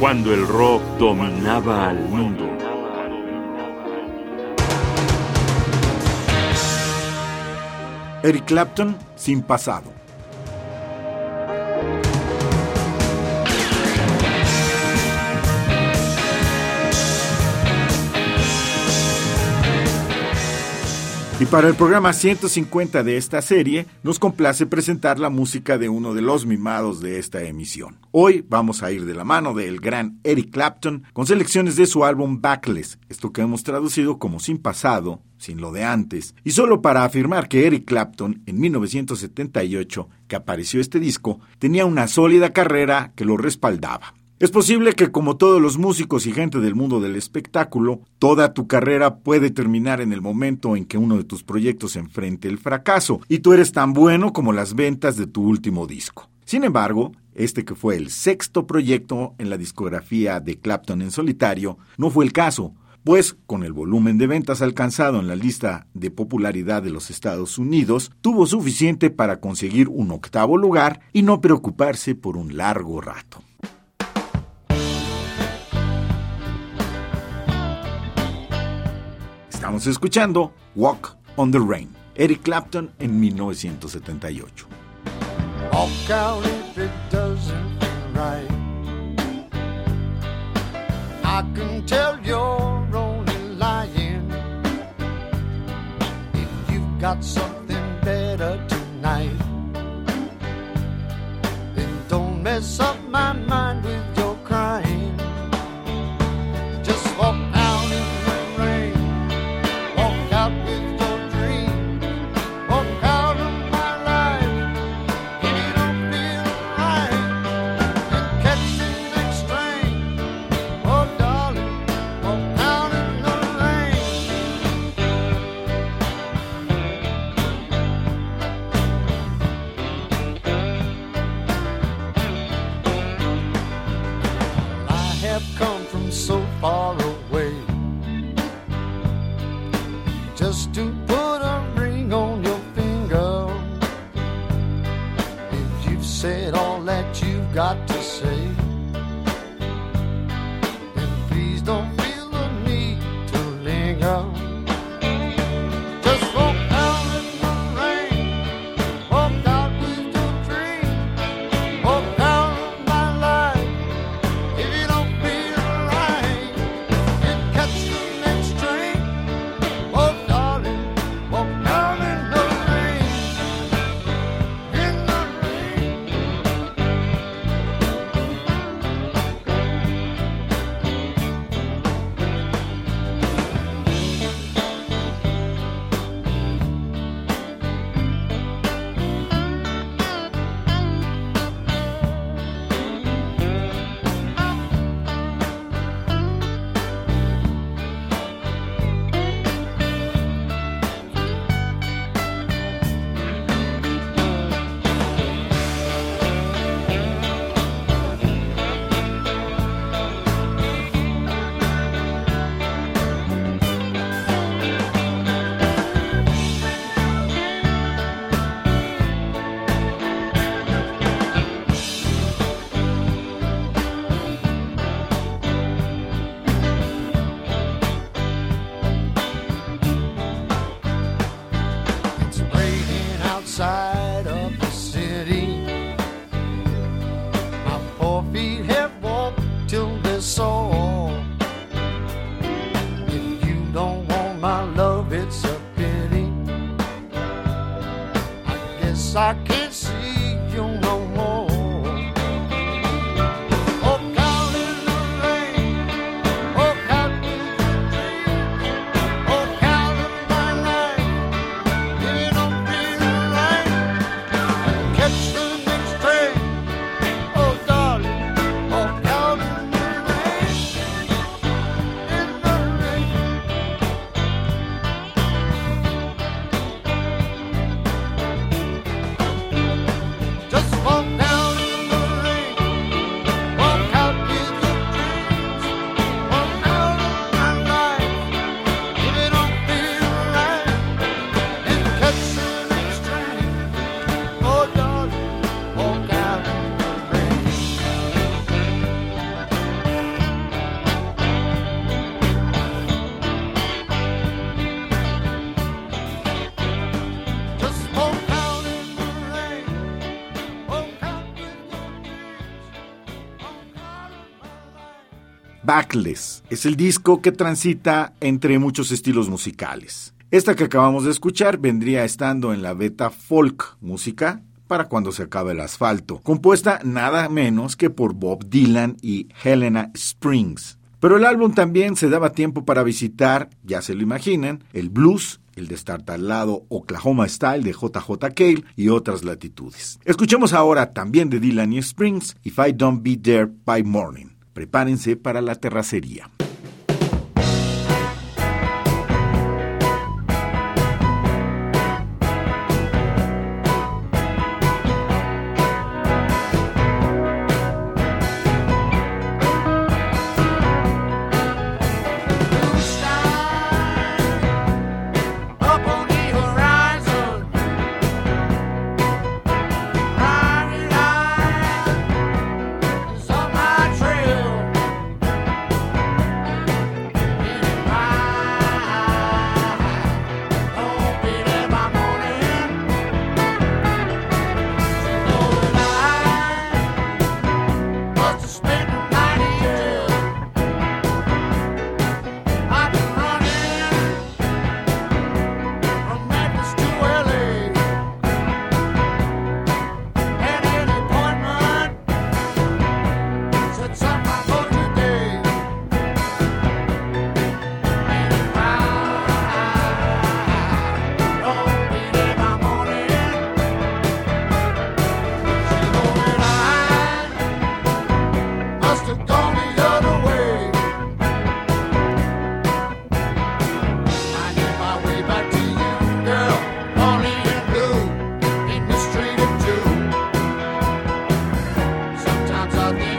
cuando el rock dominaba al mundo. Eric Clapton sin pasado. Y para el programa 150 de esta serie, nos complace presentar la música de uno de los mimados de esta emisión. Hoy vamos a ir de la mano del gran Eric Clapton con selecciones de su álbum Backless, esto que hemos traducido como Sin Pasado, sin lo de antes, y solo para afirmar que Eric Clapton, en 1978, que apareció este disco, tenía una sólida carrera que lo respaldaba. Es posible que como todos los músicos y gente del mundo del espectáculo, toda tu carrera puede terminar en el momento en que uno de tus proyectos enfrente el fracaso y tú eres tan bueno como las ventas de tu último disco. Sin embargo, este que fue el sexto proyecto en la discografía de Clapton en solitario, no fue el caso, pues con el volumen de ventas alcanzado en la lista de popularidad de los Estados Unidos, tuvo suficiente para conseguir un octavo lugar y no preocuparse por un largo rato. Estamos escuchando Walk on the Rain, Eric Clapton en 1978. Walk out if it doesn't feel right. I can tell you're only lying. If you've got something better tonight, then don't mess up my mind Backless. Es el disco que transita entre muchos estilos musicales. Esta que acabamos de escuchar vendría estando en la beta folk música para cuando se acabe el asfalto, compuesta nada menos que por Bob Dylan y Helena Springs. Pero el álbum también se daba tiempo para visitar, ya se lo imaginan, el blues, el destartalado Oklahoma Style de JJ Cale y otras latitudes. Escuchemos ahora también de Dylan y Springs, If I Don't Be There by Morning. Prepárense para la terracería. talking. of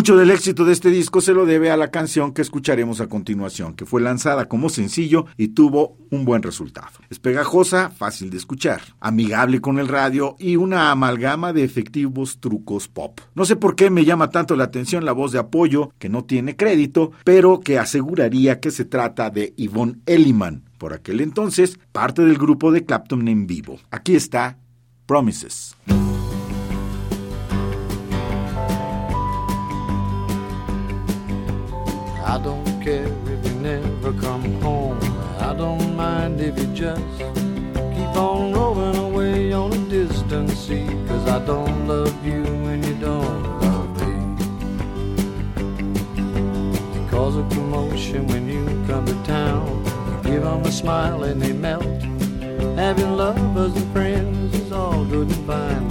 Mucho del éxito de este disco se lo debe a la canción que escucharemos a continuación, que fue lanzada como sencillo y tuvo un buen resultado. Es pegajosa, fácil de escuchar, amigable con el radio y una amalgama de efectivos trucos pop. No sé por qué me llama tanto la atención la voz de apoyo, que no tiene crédito, pero que aseguraría que se trata de Yvonne Elliman, por aquel entonces parte del grupo de Clapton en vivo. Aquí está Promises. I don't care if you never come home. I don't mind if you just keep on rolling away on a distant sea. Cause I don't love you and you don't love me. You cause a commotion when you come to town. You give them a smile and they melt. Having lovers and friends is all good and fine,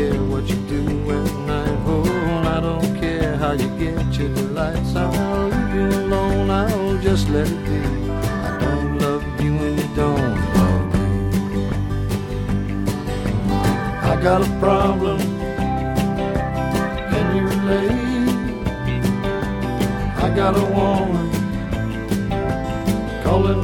care what you do at night. Oh, I don't care how you get your delights. I'll leave you alone. I'll just let it be. I don't love you and you don't love me. I got a problem. Can you relate? I got a woman. Call it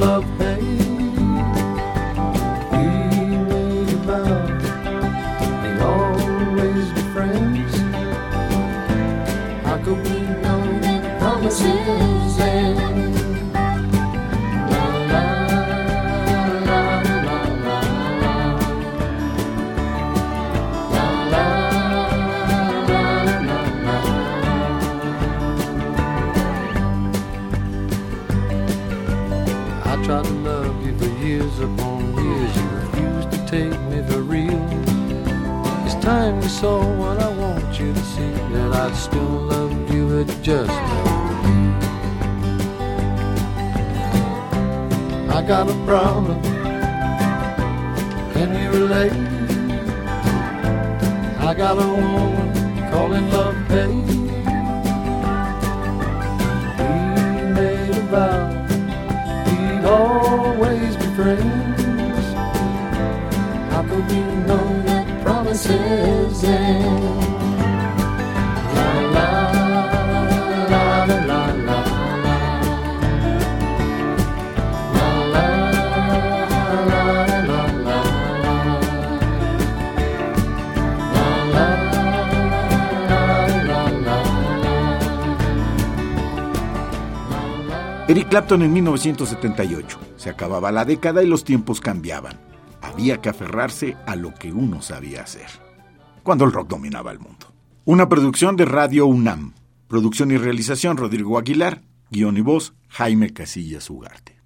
tried to love you for years upon years. You refused to take me for real. It's time you saw what I want you to see that I still love you. It just. I got a problem. Can you relate? I got a woman calling love Eric Clapton en 1978. Se acababa la década y los tiempos cambiaban. Había que aferrarse a lo que uno sabía hacer. Cuando el rock dominaba el mundo. Una producción de Radio UNAM. Producción y realización Rodrigo Aguilar. Guión y voz Jaime Casillas Ugarte.